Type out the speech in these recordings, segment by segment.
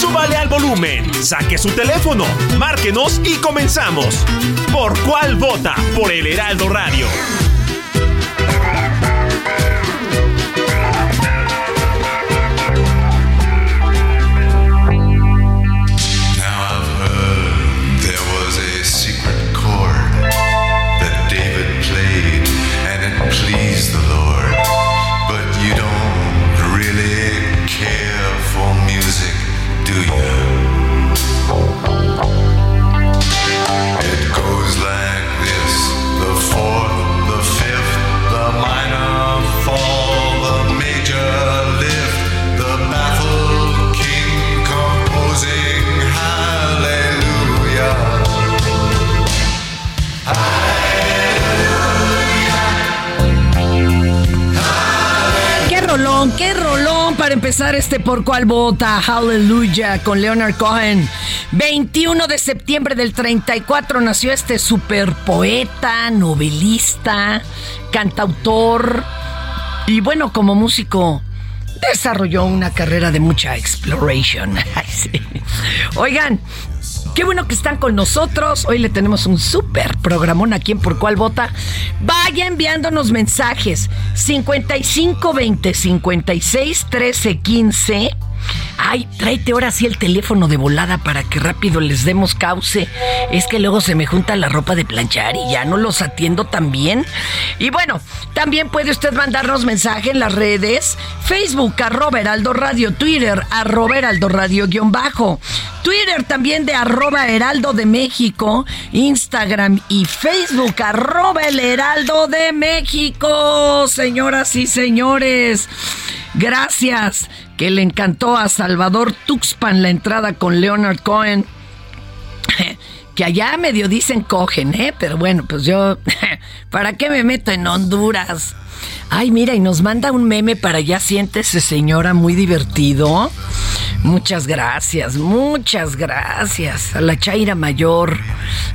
Súbale al volumen, saque su teléfono, márquenos y comenzamos. ¿Por cuál vota? Por el Heraldo Radio. Este por cuál vota. Hallelujah con Leonard Cohen. 21 de septiembre del 34 nació este super poeta, novelista, cantautor y bueno, como músico desarrolló una carrera de mucha exploration. Oigan, Qué bueno que están con nosotros. Hoy le tenemos un súper programón aquí en Por Cuál Vota. Vaya enviándonos mensajes. 5520 56 13 15 Ay, tráete ahora sí el teléfono de volada para que rápido les demos cauce. Es que luego se me junta la ropa de planchar y ya no los atiendo tan bien. Y bueno, también puede usted mandarnos mensaje en las redes. Facebook, arroba Heraldo Radio, Twitter, arroba Heraldo Radio guion bajo. Twitter también de arroba Heraldo de México, Instagram y Facebook, arroba el Heraldo de México. Señoras y señores, gracias que le encantó a Salvador Tuxpan la entrada con Leonard Cohen. Que allá medio dicen cogen, ¿eh? Pero bueno, pues yo, ¿para qué me meto en Honduras? Ay, mira, y nos manda un meme para allá, siéntese señora, muy divertido. Muchas gracias, muchas gracias a la Chaira Mayor.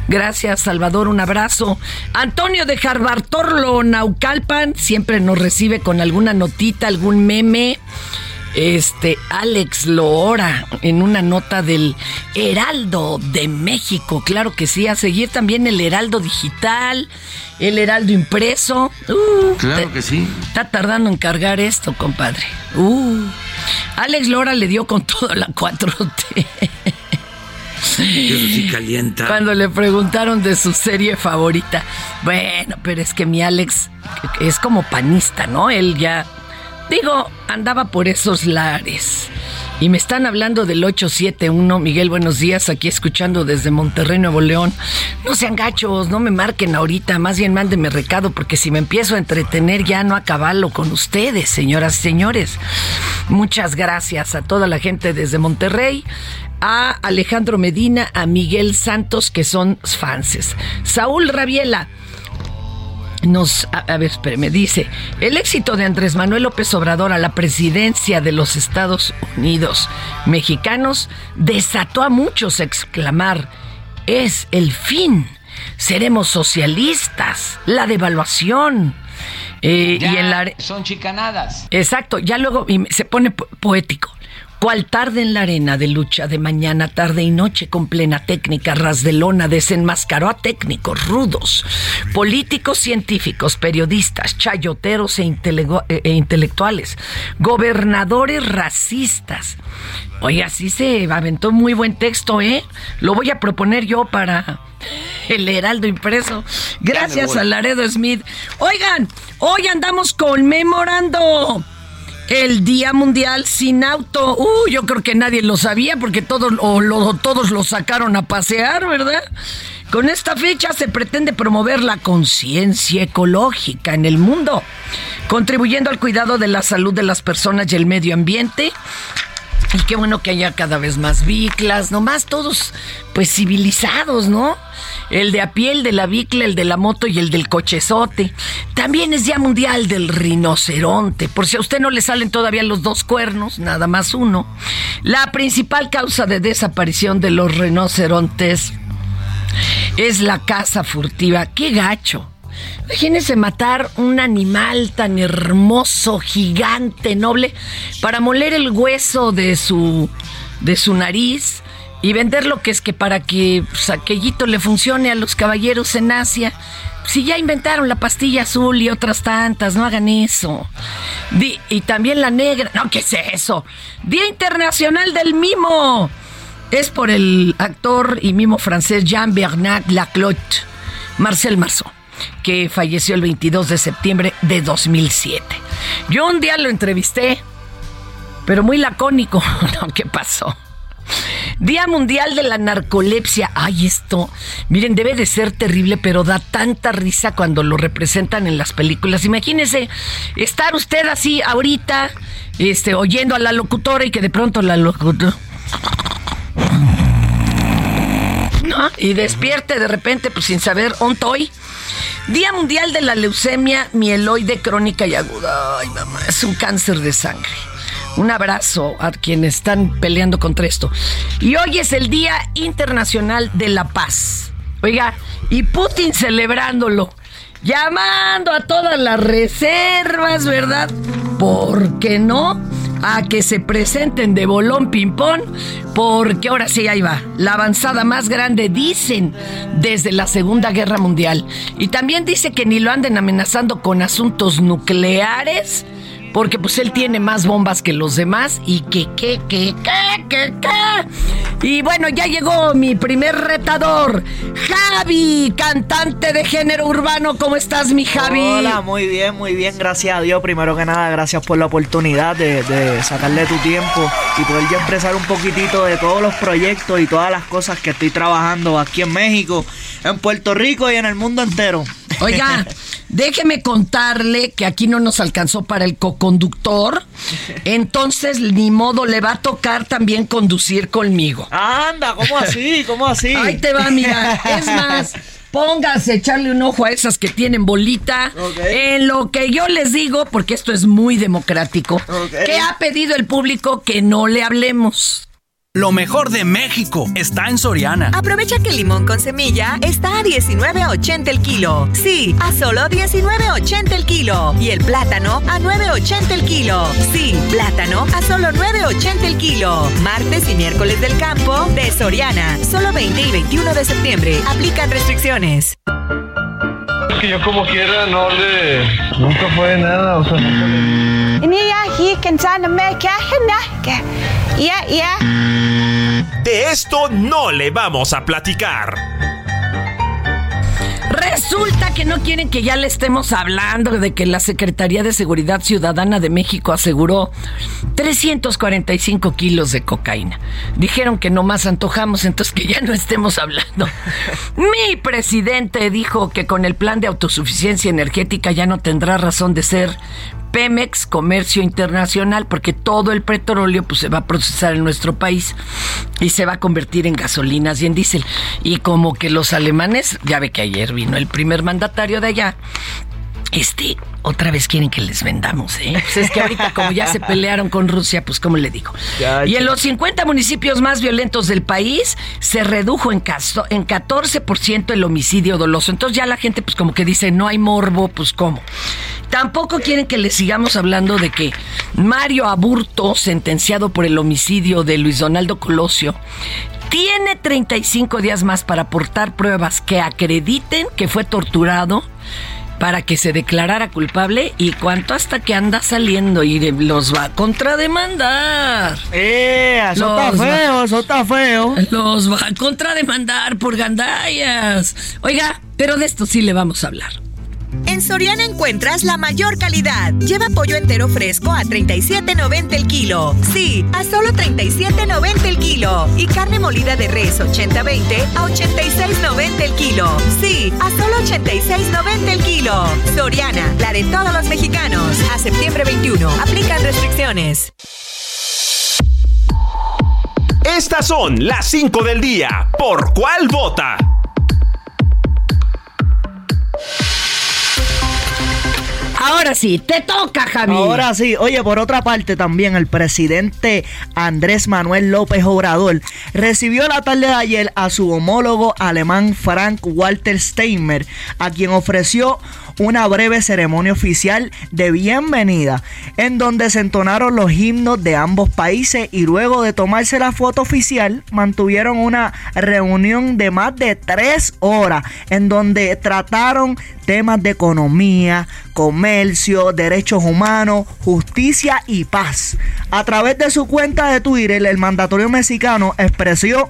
Gracias, Salvador, un abrazo. Antonio de Jarbartorlo, Naucalpan, siempre nos recibe con alguna notita, algún meme. Este, Alex Loora, en una nota del Heraldo de México. Claro que sí, a seguir también el Heraldo Digital, el Heraldo Impreso. Uh, claro que sí. Está tardando en cargar esto, compadre. Uh, Alex Lora le dio con todo la 4T. Eso sí calienta. Cuando le preguntaron de su serie favorita. Bueno, pero es que mi Alex es como panista, ¿no? Él ya Digo, andaba por esos lares. Y me están hablando del 871. Miguel, buenos días. Aquí escuchando desde Monterrey, Nuevo León. No sean gachos, no me marquen ahorita. Más bien mándenme recado, porque si me empiezo a entretener ya no acabalo con ustedes, señoras y señores. Muchas gracias a toda la gente desde Monterrey. A Alejandro Medina, a Miguel Santos, que son fanses. Saúl Rabiela nos, a, ver, me dice, el éxito de Andrés Manuel López Obrador a la presidencia de los Estados Unidos mexicanos desató a muchos a exclamar, es el fin, seremos socialistas, la devaluación. Eh, y en la... Son chicanadas. Exacto, ya luego se pone poético. Cual tarde en la arena de lucha de mañana, tarde y noche con plena técnica, ras de lona, desenmascaró a técnicos rudos, políticos, científicos, periodistas, chayoteros e, e, e intelectuales, gobernadores racistas. Oye, así se aventó muy buen texto, ¿eh? Lo voy a proponer yo para el Heraldo impreso. Gracias a Laredo Smith. Oigan, hoy andamos conmemorando el Día Mundial sin Auto. Uh, yo creo que nadie lo sabía porque todos, todos lo sacaron a pasear, ¿verdad? Con esta fecha se pretende promover la conciencia ecológica en el mundo, contribuyendo al cuidado de la salud de las personas y el medio ambiente y qué bueno que haya cada vez más biclas, nomás todos pues civilizados, ¿no? El de a pie, el de la bicla, el de la moto y el del cochezote. También es Día Mundial del Rinoceronte, por si a usted no le salen todavía los dos cuernos, nada más uno. La principal causa de desaparición de los rinocerontes es la caza furtiva. ¡Qué gacho! Imagínense matar un animal tan hermoso, gigante, noble, para moler el hueso de su, de su nariz y vender lo que es que para que pues, aquellito le funcione a los caballeros en Asia. Si ya inventaron la pastilla azul y otras tantas, no hagan eso. y también la negra. No, ¿qué es eso? Día Internacional del Mimo. Es por el actor y mimo francés Jean-Bernard Laclotte, Marcel Marceau que falleció el 22 de septiembre de 2007. Yo un día lo entrevisté, pero muy lacónico. ¿qué pasó? Día Mundial de la Narcolepsia. Ay, esto, miren, debe de ser terrible, pero da tanta risa cuando lo representan en las películas. Imagínese estar usted así ahorita, este, oyendo a la locutora y que de pronto la locutora. ¿No? Y despierte de repente, pues sin saber, un toy. Día Mundial de la Leucemia Mieloide Crónica y Aguda. Ay, mamá, es un cáncer de sangre. Un abrazo a quienes están peleando contra esto. Y hoy es el Día Internacional de la Paz. Oiga, y Putin celebrándolo, llamando a todas las reservas, ¿verdad? ¿Por qué no? A que se presenten de bolón ping-pong, porque ahora sí, ahí va. La avanzada más grande, dicen, desde la Segunda Guerra Mundial. Y también dice que ni lo anden amenazando con asuntos nucleares porque pues él tiene más bombas que los demás y que, que, que, que, que, que. Y bueno, ya llegó mi primer retador, Javi, cantante de género urbano. ¿Cómo estás, mi Javi? Hola, muy bien, muy bien, gracias a Dios. Primero que nada, gracias por la oportunidad de, sacarle tu tiempo y poder ya expresar un poquitito de todos los proyectos y todas las cosas que estoy trabajando aquí en México, en Puerto Rico y en el mundo entero. Oiga, déjeme contarle que aquí no nos alcanzó para el co-conductor. Entonces, ni modo, le va a tocar también conducir conmigo. Anda, ¿cómo así? ¿Cómo así? Ahí te va, mira. Es más, póngase, echarle un ojo a esas que tienen bolita. En lo que yo les digo, porque esto es muy democrático, ¿qué ha pedido el público que no le hablemos. Lo mejor de México está en Soriana. Aprovecha que el limón con semilla está a 19.80 el kilo. Sí, a solo 19.80 el kilo. Y el plátano a 9.80 el kilo. Sí, plátano a solo 9.80 el kilo. Martes y miércoles del campo de Soriana. Solo 20 y 21 de septiembre. Aplican restricciones. Es que yo como quiera no le... Nunca fue nada, o sea, de esto no le vamos a platicar. Resulta que no quieren que ya le estemos hablando de que la Secretaría de Seguridad Ciudadana de México aseguró 345 kilos de cocaína. Dijeron que no más antojamos, entonces que ya no estemos hablando. Mi presidente dijo que con el plan de autosuficiencia energética ya no tendrá razón de ser Pemex Comercio Internacional, porque todo el petróleo pues, se va a procesar en nuestro país y se va a convertir en gasolinas y en diésel. Y como que los alemanes, ya ve que ayer vino el primer mandatario de allá, Este, otra vez quieren que les vendamos, ¿eh? Pues es que ahorita como ya se pelearon con Rusia, pues ¿cómo le digo? Ya, y en los 50 municipios más violentos del país se redujo en, caso, en 14% el homicidio doloso. Entonces ya la gente pues como que dice, no hay morbo, pues ¿cómo? Tampoco quieren que les sigamos hablando de que Mario Aburto, sentenciado por el homicidio de Luis Donaldo Colosio, tiene 35 días más para aportar pruebas que acrediten que fue torturado para que se declarara culpable y cuánto hasta que anda saliendo y los va a contrademandar. ¡Eh! Eso está feo, eso está feo. Los va a contrademandar por gandallas. Oiga, pero de esto sí le vamos a hablar. En Soriana encuentras la mayor calidad. Lleva pollo entero fresco a 37.90 el kilo. Sí, a solo 37.90 el kilo. Y carne molida de res 80-20 a 86.90 el kilo. Sí, a solo 86.90 el kilo. Soriana, la de todos los mexicanos. A septiembre 21. Aplican restricciones. Estas son las 5 del día. ¿Por cuál vota? Ahora sí, te toca, Javi. Ahora sí, oye, por otra parte también el presidente Andrés Manuel López Obrador recibió la tarde de ayer a su homólogo alemán Frank Walter Steinmeier, a quien ofreció una breve ceremonia oficial de bienvenida, en donde se entonaron los himnos de ambos países y luego de tomarse la foto oficial mantuvieron una reunión de más de tres horas, en donde trataron temas de economía, comercio, derechos humanos, justicia y paz. A través de su cuenta de Twitter, el mandatorio mexicano expresó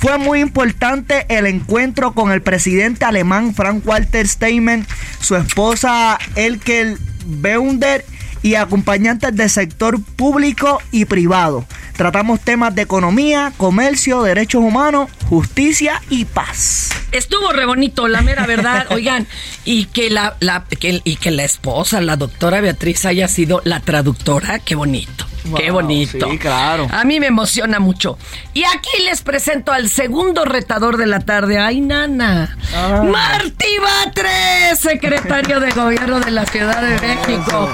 fue muy importante el encuentro con el presidente alemán Frank Walter Steinmeier, su esposa Elke Beunder y acompañantes del sector público y privado. Tratamos temas de economía, comercio, derechos humanos, justicia y paz. Estuvo re bonito, la mera verdad. Oigan, y que la, la- que- y que la esposa, la doctora Beatriz, haya sido la traductora, qué bonito. qué bonito. sí, claro. A mí me emociona mucho. Y aquí les presento al segundo retador de la tarde. ¡Ay, nana! Ah. Martí Batres, secretario de Gobierno de la Ciudad de México.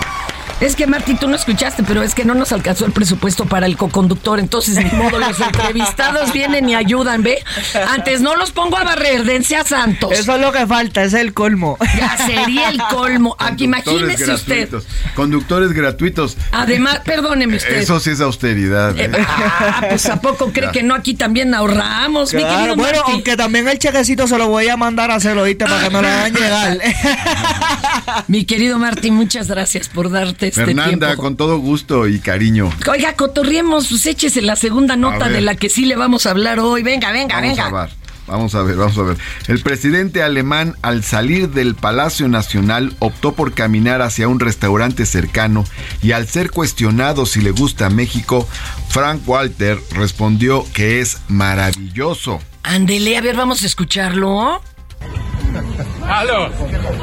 Es que Martí, tú no escuchaste, pero es que no nos alcanzó el presupuesto para el coconductor, entonces ni modo, los entrevistados vienen y ayudan, ¿ve? Antes no los pongo a barrer, dense a Santos. Eso es lo que falta, es el colmo. Ya sería el colmo. Aquí imagínese usted. Conductores gratuitos. Además, perdóneme usted. Eso sí es austeridad. Eh, ¿eh? ah, pues a poco cree Ya. que no aquí también ahorramos, mi querido bueno, Martí? aunque también el chequecito se lo voy a mandar a hacerlo, ¿viste? Para que me lo hagan llegar. Mi querido Martí, muchas gracias por darte este Fernanda, tiempo. con todo gusto y cariño. Oiga, cotorriemos, pues échese la segunda nota de la que sí le vamos a hablar hoy. Venga, venga, Vamos venga. a ver. Vamos a ver, vamos a ver. El presidente alemán, al salir del Palacio Nacional, optó por caminar hacia un restaurante cercano y al ser cuestionado si le gusta México, Frank Walter respondió que es maravilloso. Ándele, a ver, vamos a escucharlo. Hello.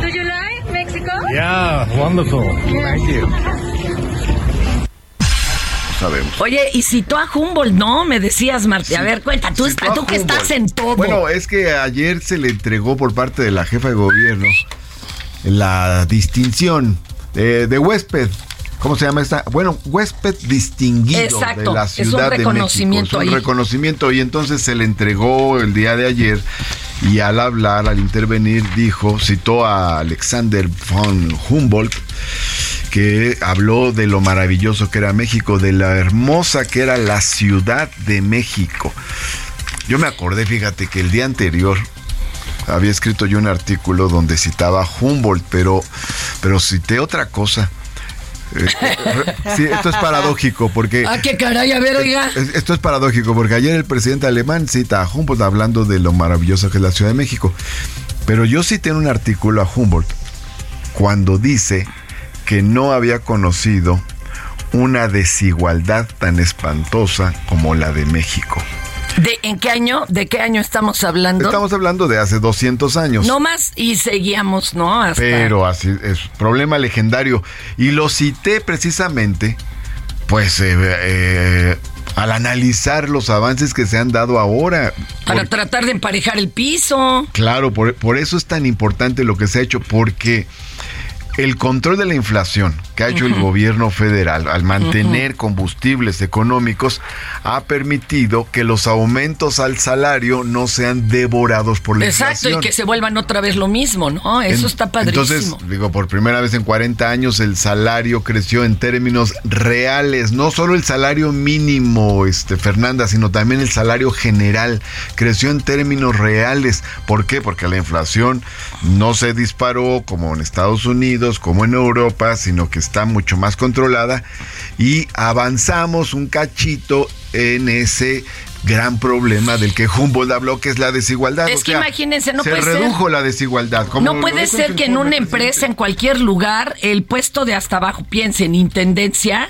Do you like Mexico? Yeah, wonderful. Thank you. Sabemos. Oye, y citó a Humboldt, ¿no? Me decías, Martí. A ver, cuenta, tú, está- tú que estás en todo. Bueno, es que ayer se le entregó por parte de la jefa de gobierno la distinción eh, de huésped. ¿Cómo se llama esta? Bueno, huésped distinguido Exacto, de la es un Ciudad de México. reconocimiento Es un ahí. reconocimiento y entonces se le entregó el día de ayer y al hablar, al intervenir, dijo, citó a Alexander von Humboldt que habló de lo maravilloso que era México, de la hermosa que era la Ciudad de México. Yo me acordé, fíjate, que el día anterior había escrito yo un artículo donde citaba a Humboldt, pero, pero cité otra cosa. Sí, esto es paradójico porque... Ah, qué caray, a ver, oiga. Esto es paradójico porque ayer el presidente alemán cita a Humboldt hablando de lo maravilloso que es la Ciudad de México. Pero yo cité en un artículo a Humboldt cuando dice que no había conocido una desigualdad tan espantosa como la de México. ¿De en qué año? ¿De qué año estamos hablando? Estamos hablando de hace 200 años. No más y seguíamos, ¿no? Hasta Pero así es problema legendario. Y lo cité precisamente, pues, eh, eh, al analizar los avances que se han dado ahora. para tratar de emparejar el piso. claro, por, por eso es tan importante lo que se ha hecho, porque el control de la inflación que ha hecho el gobierno federal al mantener combustibles económicos ha permitido que los aumentos al salario no sean devorados por la Exacto, inflación. y que se vuelvan otra vez lo mismo, ¿no? Eso En- está padrísimo. Entonces, digo, por primera vez en 40 años el salario creció en términos reales, no solo el salario mínimo, este Fernanda, sino también el salario general creció en términos reales. ¿Por qué? Porque la inflación no se disparó como en Estados Unidos, como en Europa, sino que está mucho más controlada. Y avanzamos un cachito en ese gran problema del que Humboldt habló, que es la desigualdad. Es O que sea, imagínense, no se puede ser. redujo la desigualdad. como No puede ser que en una empresa, en cualquier lugar, el puesto de hasta abajo, piense en intendencia,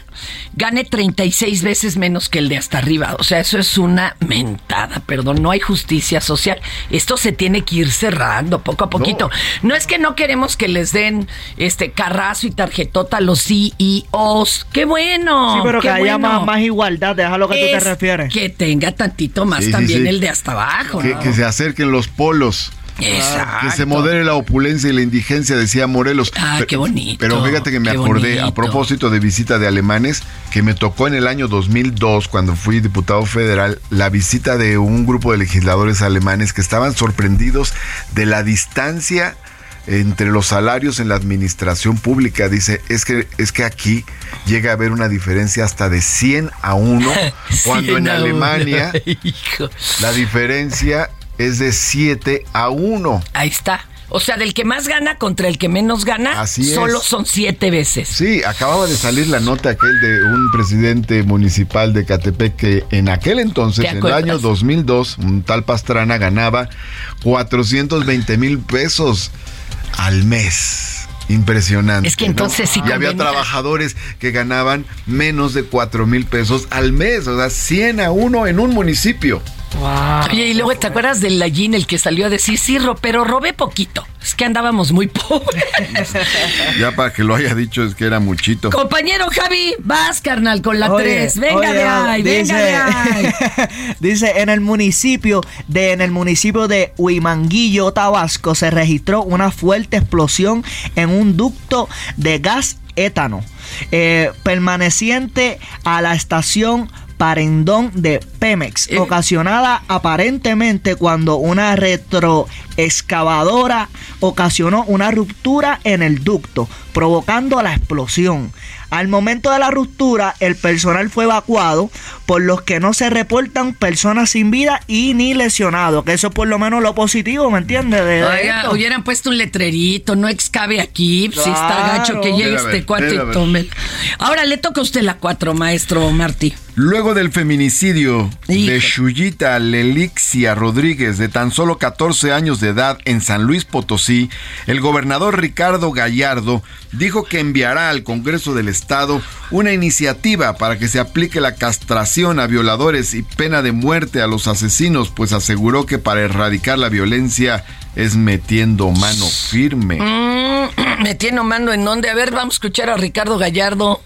gane 36 veces menos que el de hasta arriba. O sea, eso es una mentada, perdón, no hay justicia social. Esto se tiene que ir cerrando poco a poquito. No, es que no queremos que les den este carrazo y tarjetota a los CEOs. ¡Qué bueno! Sí, pero qué que haya bueno. más, más igualdad, deja lo que tú te Es refieres. Que tenga tantito más Sí, también sí. el de hasta abajo. Que, ¿no? que se acerquen los polos. Exacto. Que se modere la opulencia y la indigencia, decía Morelos. Ah, qué bonito, Pero fíjate que me acordé, bonito. a propósito de visita de alemanes, que me tocó en el año 2002, cuando fui diputado federal, la visita de un grupo de legisladores alemanes que estaban sorprendidos de la distancia entre los salarios en la administración pública. Dice, es que, es que aquí llega a haber una diferencia hasta de 100 a 1, cuando en 100 a uno. Alemania la diferencia es de 7 a 1. Ahí está. O sea, del que más gana contra el que menos gana, Así es. solo son siete veces. Sí, acababa de salir la nota aquel de un presidente municipal de Catepec que en aquel entonces, ¿Te en el año 2002, un tal Pastrana ganaba 420 mil pesos al mes. Impresionante. Es que entonces sí Y había trabajadores que ganaban menos de 4 mil pesos al mes, o sea, 100 a 1 en un municipio. Oye, y luego, ¿te acuerdas del Lallín, el que salió a decir, sí, ro- pero robé poquito? Es que andábamos muy pobres. Ya para que lo haya dicho es que era muchito. Compañero Javi, vas, carnal, con la Oye, 3. Venga oye, de ahí, venga de ahí. dice, en el municipio de en el municipio de Huimanguillo, Tabasco, se registró una fuerte explosión en un ducto de gas étano eh, permaneciente a la estación Parendón de Pemex, Eh. ocasionada aparentemente cuando una retroexcavadora ocasionó una ruptura en el ducto, provocando la explosión. Al momento de la ruptura, el personal fue evacuado, por los que no se reportan personas sin vida y ni lesionados, que eso es por lo menos lo positivo, ¿me entiendes? De- de Oiga, esto. hubieran puesto un letrerito, no excave aquí, si está gacho que llegue este cuate y tome. Ahora le toca a usted la 4, maestro Martí. Luego del feminicidio de. Shuyita Lelixia Rodríguez, de tan solo 14 años de edad en San Luis Potosí, el gobernador Ricardo Gallardo dijo que enviará al Congreso del Estado una iniciativa para que se aplique la castración a violadores y pena de muerte a los asesinos, pues aseguró que para erradicar la violencia es metiendo mano firme. Mm, me tiene mando en donde. A ver, vamos a escuchar a Ricardo Gallardo.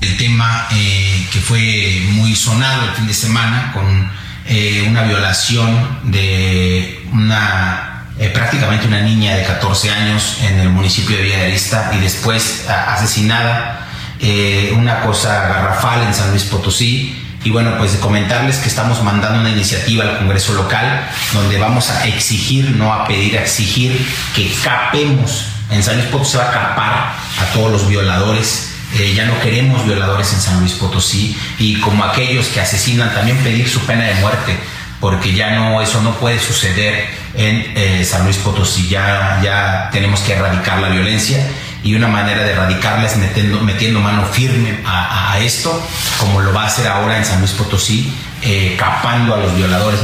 el tema eh, que fue muy sonado el fin de semana con eh, una violación de una eh, prácticamente una niña de 14 años en el municipio de Villa de Arista y después asesinada, eh, una cosa garrafal en San Luis Potosí. Y bueno, pues comentarles que estamos mandando una iniciativa al Congreso local donde vamos a exigir, no a pedir, a exigir que capemos. En San Luis Potosí se va a capar a todos los violadores eh, ya no queremos violadores en San Luis Potosí y como aquellos que asesinan también pedir su pena de muerte porque ya no eso no puede suceder en eh, San Luis Potosí ya ya tenemos que erradicar la violencia y una manera de erradicarla es metiendo, metiendo mano firme a, a- esto como lo va a hacer ahora en San Luis Potosí eh, capando a los violadores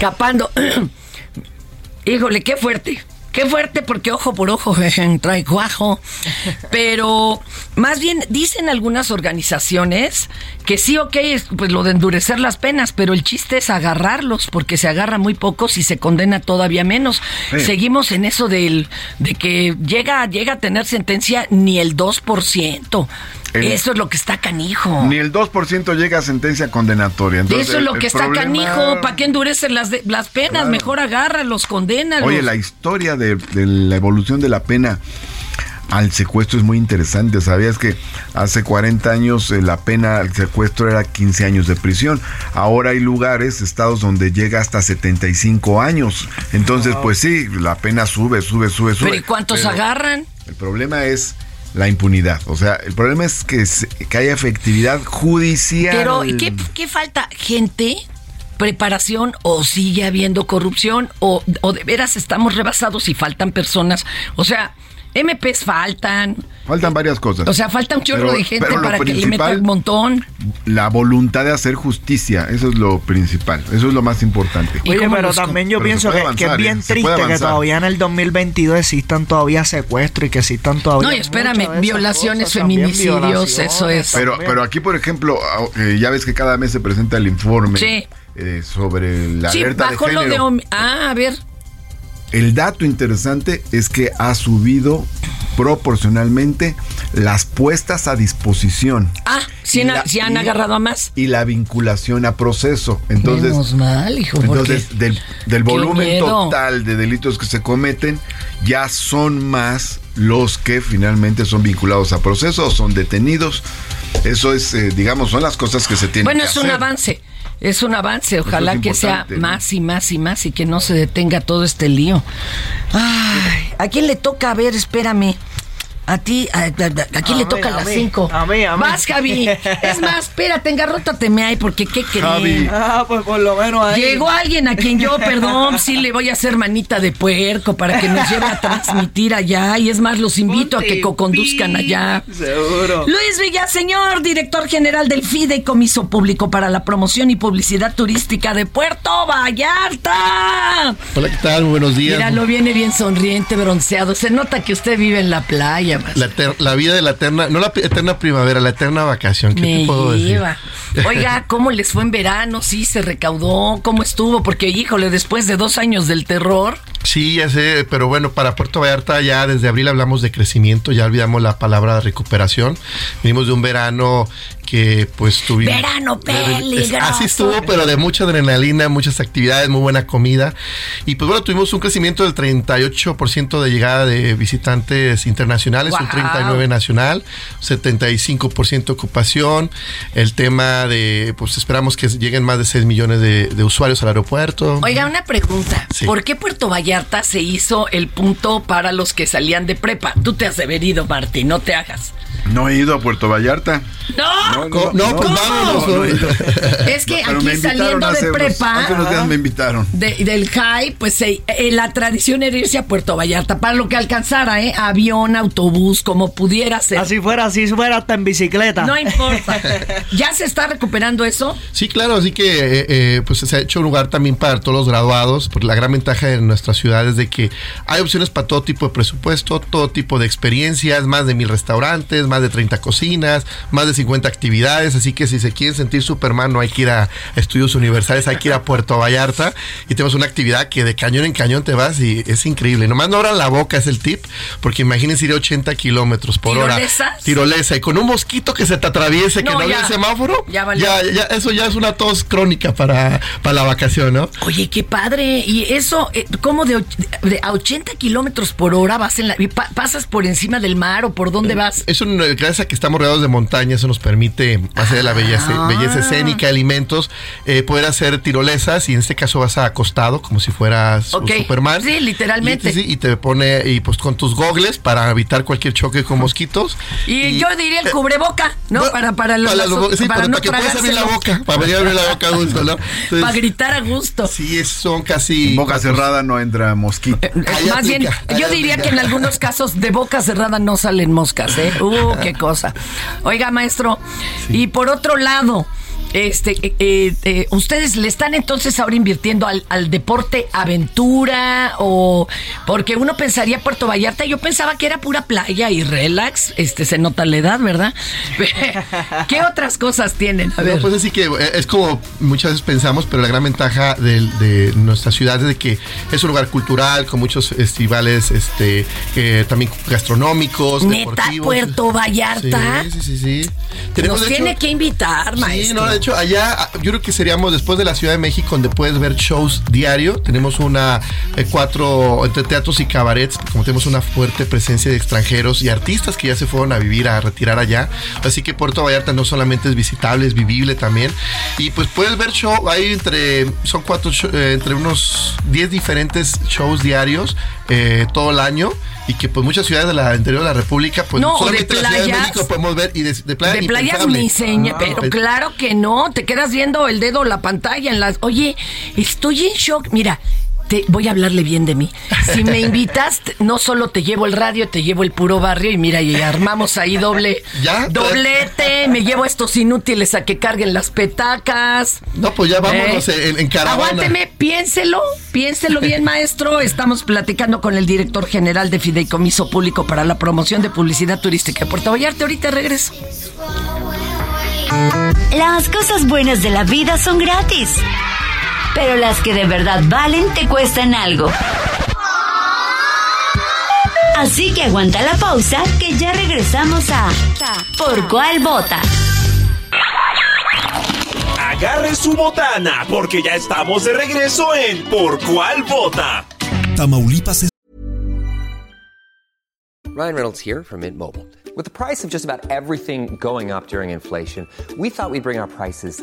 Capando. Híjole, qué fuerte. Qué fuerte porque ojo por ojo trae guajo. Pero más bien dicen algunas organizaciones que sí, ok, es pues lo de endurecer las penas, pero el chiste es agarrarlos porque se agarra muy pocos y se condena todavía menos. Sí. Seguimos en eso del de que llega llega a tener sentencia ni el 2%. El- Eso es lo que está canijo. Ni el 2% llega a sentencia condenatoria. Entonces, Eso es lo el que está problema- canijo. ¿Para qué endurecen las, de- las penas? Claro. Mejor agárralos, condénalos. Oye, la historia de, de la evolución de la pena al secuestro es muy interesante. ¿Sabías que hace 40 años eh, la pena al secuestro era 15 años de prisión? Ahora hay lugares, estados donde llega hasta 75 años. Entonces, pues sí, la pena sube, sube, sube, sube. ¿Pero y cuántos Pero agarran? El problema es la impunidad. O sea, el problema es que, que haya efectividad judicial. Pero, ¿y qué, qué falta? ¿Gente? ¿Preparación? ¿O sigue habiendo corrupción? ¿O, o de veras estamos rebasados y faltan personas? O sea, MPs faltan. Faltan varias cosas. O sea, falta un chorro Pero- de gente pero lo para que le meta un montón. La voluntad de hacer justicia, eso es lo principal, eso es lo más importante. Oye, pero también yo Pero pienso que, que es bien ¿eh? Triste que todavía en el 2022 existan todavía secuestros y que existan todavía. No, y espérame, de violaciones, cosas, feminicidios, violaciones eso es. Pero, pero aquí, por ejemplo, ah, eh, ya ves que cada mes se presenta el informe Sí. eh, sobre la Sí, alerta de de... género. homi- Ah, a ver. El dato interesante es que ha subido proporcionalmente las puestas a disposición Ah, si Y han, la- sí han y- agarrado a más. y la vinculación a proceso. Entonces, Menos mal, hijo. Entonces, del, del volumen total de delitos que se cometen, ya son más los que finalmente son vinculados a proceso o son detenidos. Eso es, eh, digamos, son las cosas que se tienen Bueno, que es un hacer. avance. Es un avance. Ojalá es que sea más y más y más y que no se detenga todo este lío. Ay, ¿a quién le toca? A ver, espérame. A ti, a, a- a- ¿a quién le A mí, toca a las mí, cinco? a mí, a mí. Vas, Javi. Es más, espérate, engarrótateme ahí, porque ¿qué Javi. creen? Ah, pues por lo menos ahí. Llegó alguien a quien yo, perdón, sí le voy a hacer manita de puerco para que nos lleve a transmitir allá. Y es más, los invito a que co-conduzcan allá. Seguro. Luis Villaseñor, director general del Fideicomiso Público para la Promoción y Publicidad Turística de Puerto Vallarta. Hola, ¿qué tal? Muy buenos días. Míralo, viene bien sonriente, bronceado. Se nota que usted vive en la playa. Más. La, la vida de la eterna, no la eterna primavera, la eterna vacación. ¿Qué Me te puedo decir? lleva. Oiga, ¿cómo les fue en verano? Sí, se recaudó. ¿Cómo estuvo? Porque, híjole, después de dos años del terror. Sí, ya sé, pero bueno, para Puerto Vallarta ya desde abril hablamos de crecimiento, ya olvidamos la palabra recuperación. Venimos de un verano que pues tuvimos... Verano peligroso. Así estuvo, pero de mucha adrenalina, muchas actividades, muy buena comida. Y pues bueno, tuvimos un crecimiento del 38% de llegada de visitantes internacionales, un Guau. 39% nacional, 75% ocupación. El tema de, pues esperamos que lleguen más de 6 millones de, de usuarios al aeropuerto. Oiga, una pregunta. Sí. ¿Por qué Puerto Vallarta se hizo el punto para los que salían de prepa? Tú te has de haber ido, Martín, no te hagas. No he ido a Puerto Vallarta. ¡No! Co- no, pues vámonos, no, no. Es que aquí saliendo de prepa, hace unos días me invitaron. de- del high, pues se- eh, la tradición era irse a Puerto Vallarta para lo que alcanzara, ¿eh? Avión, autobús, como pudiera ser. Así fuera, así fuera hasta en bicicleta. No importa. ¿Ya se está recuperando eso? Sí, claro, así que eh, eh, pues se ha hecho un lugar también para todos los graduados, porque la gran ventaja de nuestra ciudad es de que hay opciones para todo tipo de presupuesto, todo tipo de experiencias, más de mil restaurantes, más de 30 cocinas, más de 50 actividades, así que si se quieren sentir Superman no hay que ir a estudios universales, hay que ir a Puerto Vallarta y tenemos una actividad que de cañón en cañón te vas y es increíble. Nomás no abran la boca, es el tip, porque imagínense ir a 80 kilómetros por hora. ¿Tirolesas? Tirolesa y con un mosquito que se te atraviese, que No, vea el semáforo, Ya valió. ya, ya, eso ya es una tos crónica para, para la vacación, ¿no? Oye, qué padre. Y eso, eh, ¿cómo de, a 80 kilómetros por hora vas en la. ¿Pasas por encima del mar o por dónde vas? Es un, gracias a que estamos rodeados de montaña, eso nos permite hacer de la belleza, Ah. belleza escénica, alimentos, eh, poder hacer tirolesas y en este caso vas acostado como si fueras un Ok. Superman. Sí, literalmente. Y, te pone y pues con tus gogles para evitar cualquier choque con mosquitos. Y, yo diría el cubreboca, ¿no? bueno, para, para, los, para, los- sí, para para no que puedas abrir la boca, para venir a abrir la boca a gusto, ¿no? Entonces, Para gritar a gusto. Sí, es- son casi. En boca cerrada no entra mosquito. Eh, Más bien, aplica, yo diría que en algunos casos de boca cerrada no salen moscas, ¿eh? Uh, qué cosa. Oiga, maestro, y por otro lado, Este, eh, eh, ¿ustedes le están entonces ahora invirtiendo al, al deporte aventura o porque uno pensaría Puerto Vallarta, yo pensaba que era pura playa y relax, este se nota la edad, ¿verdad? ¿Qué otras cosas tienen? A ver. No, pues así que eh, es como muchas veces pensamos, pero la gran ventaja de, de nuestra ciudad es de que es un lugar cultural con muchos festivales, este, eh, también gastronómicos, Neta, deportivos. Puerto Vallarta. Sí, sí, sí. sí. Nos tiene que invitar, Sí, maestro. no, de hecho, allá yo creo que seríamos después de la Ciudad de México, donde puedes ver shows diario. Tenemos una eh, cuatro entre teatros y cabarets, como tenemos una fuerte presencia de extranjeros y artistas que ya se fueron a vivir, a retirar allá. Así que Puerto Vallarta no solamente es visitable, es vivible también. Y pues puedes ver show, hay entre, son cuatro, eh, entre unos 10 diferentes shows diarios eh, todo el año. Y que pues muchas ciudades de la interior de la República, pues No, de solamente en la Ciudad de playas. México podemos ver y de, de playa De playas ni seña, pero Pues, claro que no, te quedas viendo el dedo, la pantalla en las... Oye, estoy en shock, mira, te voy a hablarle bien de mí. Si me invitas, no solo te llevo el radio, te llevo el puro barrio y mira, y armamos ahí doble... ¿Ya? Doblete, me llevo a estos inútiles a que carguen las petacas. No, pues ya vámonos en- en caravana. Aguánteme, piénselo, piénselo bien, maestro. Estamos platicando con el director general de Fideicomiso Público para la promoción de publicidad turística de Puerto Vallarta. Ahorita regreso. Las cosas buenas de la vida son gratis. Pero las que de verdad valen te cuestan algo. Así que aguanta la pausa que ya regresamos a ¿Por cuál vota? Agarre su botana porque ya estamos de regreso en Por cuál vota. Tamaulipas es Ryan Reynolds here from Mint Mobile. With the price of just about everything going up during inflation, we thought we'd bring our prices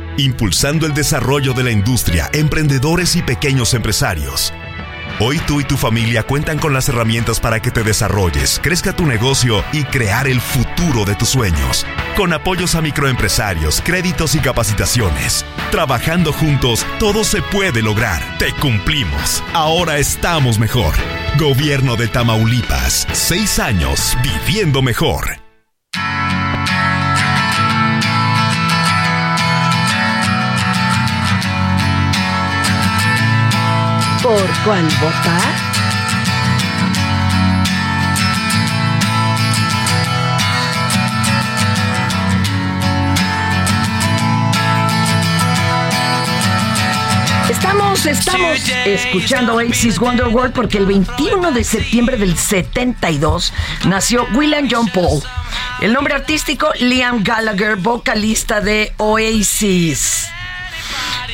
impulsando el desarrollo de la industria, emprendedores y pequeños empresarios. Hoy tú y tu familia cuentan con las herramientas para que te desarrolles, crezca tu negocio y crear el futuro de tus sueños. Con apoyos a microempresarios, créditos y capacitaciones. Trabajando juntos, todo se puede lograr. Te cumplimos. Ahora estamos mejor. Gobierno de Tamaulipas. Seis años viviendo mejor. ¿Por cuál votar? Estamos, estamos escuchando Oasis Wonderworld porque el 21 de septiembre del 72 nació William John Paul. El nombre artístico Liam Gallagher, vocalista de Oasis.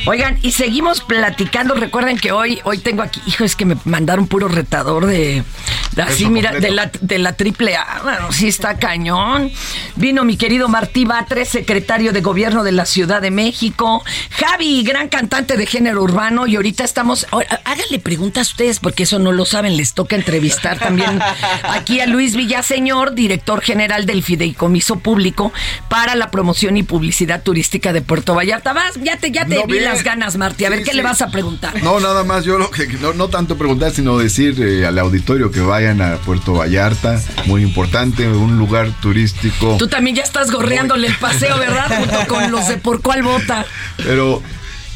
Oigan, y seguimos platicando. Recuerden que hoy, hoy tengo aquí, hijo, es que me mandaron puro retador de, así, Eso mira, completo. de la, de la triple A. Bueno, sí está cañón. Vino mi querido Martí Batres, secretario de gobierno de la Ciudad de México. Javi, gran cantante de género urbano. Y ahorita estamos. ahora, Háganle preguntas a ustedes, porque eso no lo saben. Les toca entrevistar también aquí a Luis Villaseñor, director general del Fideicomiso Público para la promoción y publicidad turística de Puerto Vallarta. Vas, ya te, ya te No, vi bien. las ganas, Martí. A ver, ¿qué sí. le vas a preguntar? No, nada más, yo lo que no, no tanto preguntar, sino decir eh, al auditorio que vayan a Puerto Vallarta, muy importante, un lugar turístico. Tú también ya estás gorreándole el paseo, ¿verdad? Junto con los de por cuál vota. Pero,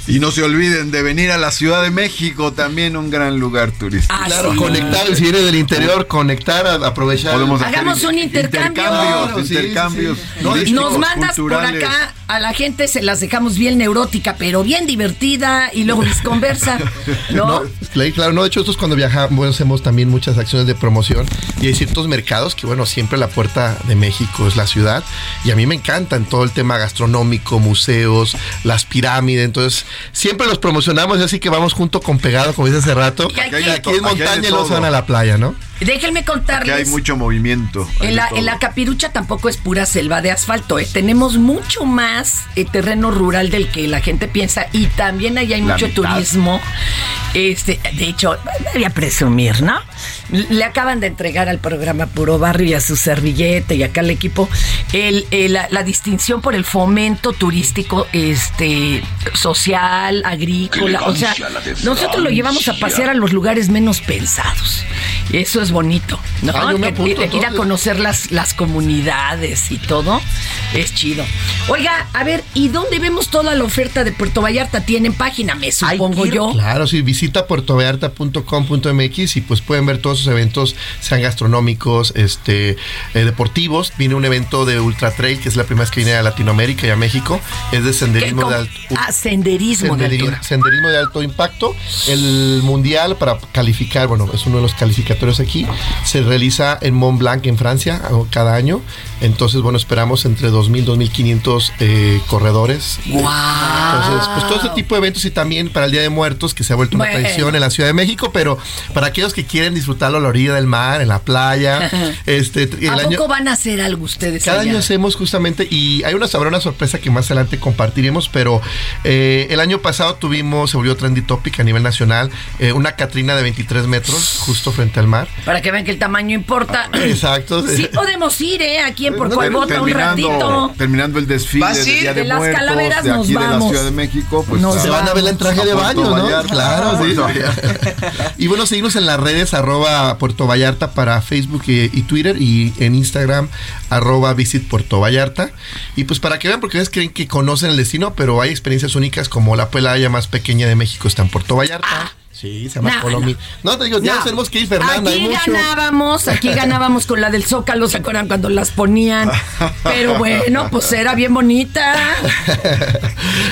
y no se olviden de venir a la Ciudad de México, también un gran lugar turístico. Ah, Claro, sí. conectar, si viene del interior, conectar, aprovechar. Podemos hacer Hagamos un intercambio. Intercambios, Sí, intercambios. sí, Nos mandas por acá a la gente, se las dejamos bien neurótica, pero bien divertida y luego conversa. ¿No? No, claro, no, de hecho nosotros cuando viajamos bueno, hacemos también muchas acciones de promoción y hay ciertos mercados que bueno, siempre la puerta de México es la ciudad y a mí me encantan todo el tema gastronómico, museos, las pirámides, entonces siempre los promocionamos, así que vamos junto con pegado, como dice hace rato. Y aquí- aquí, de montaña y se van a la playa, ¿no? Déjenme contarles. Que hay mucho movimiento. En la, en la, capirucha tampoco es pura selva de asfalto. ¿eh? Tenemos mucho más eh, terreno rural del que la gente piensa y también ahí hay la mucho mitad. turismo. Este, de hecho, voy a presumir, ¿no? Le acaban de entregar al programa Puro Barrio y a su servillete y acá al equipo el, el, la, la, distinción por el fomento turístico este, social, agrícola. O sea, nosotros lo llevamos a pasear a los lugares menos pensados. Eso es bonito, ¿no? Ah, me apunto, ir a conocer las, las comunidades y todo es chido. Oiga, a ver, ¿y dónde vemos toda la oferta de Puerto Vallarta? ¿Tienen página, me supongo yo? Claro, sí, visita puertovallarta.com.mx y pues pueden ver todos sus eventos, sean gastronómicos, este, eh, deportivos. Viene un evento de Ultra Trail, que es la primera vez que viene a Latinoamérica y a México. Es de ¿Qué senderismo de alto. Ah, senderismo de Senderismo, altura. senderismo de alto impacto. El mundial para calificar, bueno, es uno de los calificatorios aquí, se realiza en Mont Blanc, en Francia, cada año. Entonces, bueno, esperamos entre 2.000, 2.500 eh, corredores. Entonces, pues todo este tipo de eventos y también para el Día de Muertos, que se ha vuelto una Bueno. tradición en la Ciudad de México, pero para aquellos que quieren disfrutarlo a la orilla del mar, en la playa, este, el ¿A año... poco van a hacer algo ustedes Cada allá? año hacemos justamente, y hay una, habrá una sorpresa que más adelante compartiremos, pero eh, el año pasado tuvimos, se volvió trendy topic a nivel nacional, eh, una Catrina de 23 metros justo frente al mar. Para que vean que el tamaño importa. Exacto. Sí podemos ir, ¿eh? Aquí en Por No, un ratito. terminando, terminando el desfile de, De las calaveras de nos aquí de la vamos. Ciudad de México, pues Nos Se van a ver en traje de baño, ¿no? Vallarta. Claro, sí. Y bueno, seguimos en las redes arroba Puerto Vallarta para Facebook y, y Twitter y en Instagram arroba Visit Puerto Vallarta. Y pues para que vean, porque veces creen que conocen el destino, pero hay experiencias únicas como la playa más pequeña de México está en Puerto Vallarta. Sí, se llama. No, Colomi. No, te digo, ya No. nos tenemos que ir, Fernanda. Aquí ganábamos, aquí ganábamos con la del Zócalo, ¿se acuerdan cuando las ponían? Pero bueno, pues era bien bonita.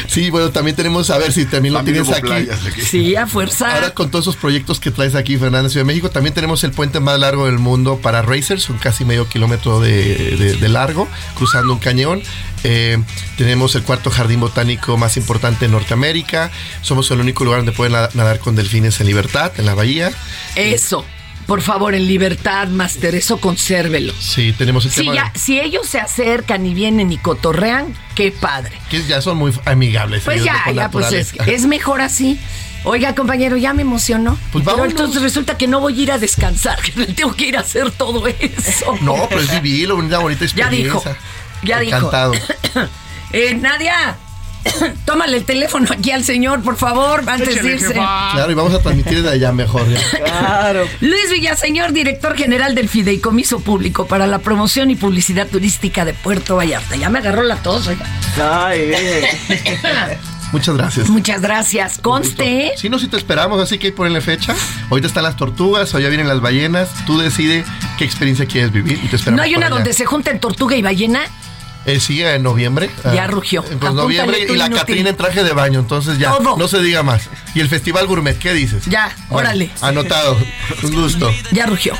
Sí, bueno, también tenemos, a ver si también lo También tienes aquí. Sí, a fuerza. Ahora con todos esos proyectos que traes aquí, Fernanda, Ciudad de México, también tenemos el puente más largo del mundo para racers, son casi medio kilómetro de, de- de largo, cruzando un cañón. Eh, tenemos el cuarto jardín botánico más importante en Norteamérica. Somos el único lugar donde pueden nada- nadar con delfines en libertad, en la bahía. Eso. Por favor, en libertad, Master, eso consérvelo. Sí, tenemos el Si, tema de- ya, si ellos se acercan y vienen y cotorrean, qué padre. que ya son muy amigables. Pues ya, ya, pues es, es mejor así. Oiga, compañero, ya me emocionó. Pues Pero vámonos. entonces resulta que no voy a ir a descansar, que tengo que ir a hacer todo eso. No, pero es vivirlo, una bonita Ya experiencia. dijo. Ya dijo. Encantado. Eh, Nadia, tómale el teléfono aquí al señor, por favor, antes de irse. Claro, y vamos a transmitir desde allá mejor. ya. Claro. Luis Villaseñor, director general del Fideicomiso Público para la Promoción y Publicidad Turística de Puerto Vallarta. Ya me agarró la tos, oiga. Ay, eh. Muchas gracias. Muchas gracias. Conste. Sí, no, sí te esperamos, así que ponerle fecha. Ahorita están las tortugas, hoy ya vienen las ballenas. Tú decide qué experiencia quieres vivir y te esperamos. ¿No hay una allá. donde se junten tortuga y ballena? Eh, sigue en noviembre. Ya Ah, rugió. Pues Apúntale noviembre y la. Catrina en traje de baño, entonces ya. Todo. No se diga más. Y el Festival Gourmet, ¿qué dices? Ya, Bueno, órale. Anotado. Un gusto. Ya rugió.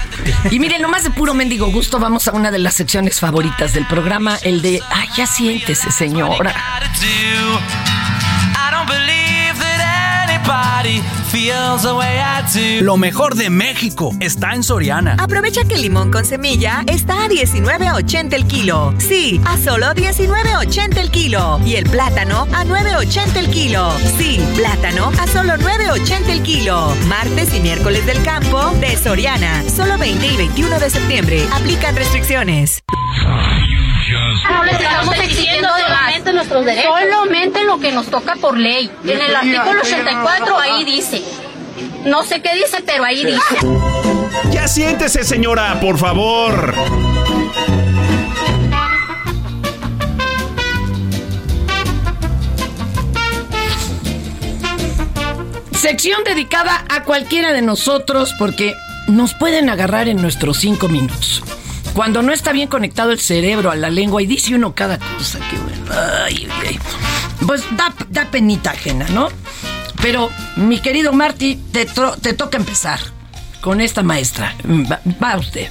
Y miren, nomás de puro mendigo gusto, vamos a una de las secciones favoritas del programa, el de Ay, ya siéntese, señora. Lo mejor de México está en Soriana. Aprovecha que el limón con semilla está a 19.80 el kilo. Sí, a solo 19.80 el kilo. Y el plátano a 9.80 el kilo. Sí, plátano a solo 9.80 el kilo. Martes y miércoles del campo de Soriana. Solo 20 y 21 de septiembre. Aplican restricciones. No les estamos exigiendo solamente nuestros derechos. Solamente lo que nos toca por ley. En el artículo 84 ahí dice. No sé qué dice, pero ahí dice. Ya siéntese, señora, por favor. Sección dedicada a cualquiera de nosotros porque nos pueden agarrar en nuestros cinco minutos. Cuando no está bien conectado el cerebro a la lengua y dice uno cada cosa que bueno, ay, ay, pues da, da penita ajena, ¿no? Pero mi querido Marty, te, te toca empezar con esta maestra. Va, va usted.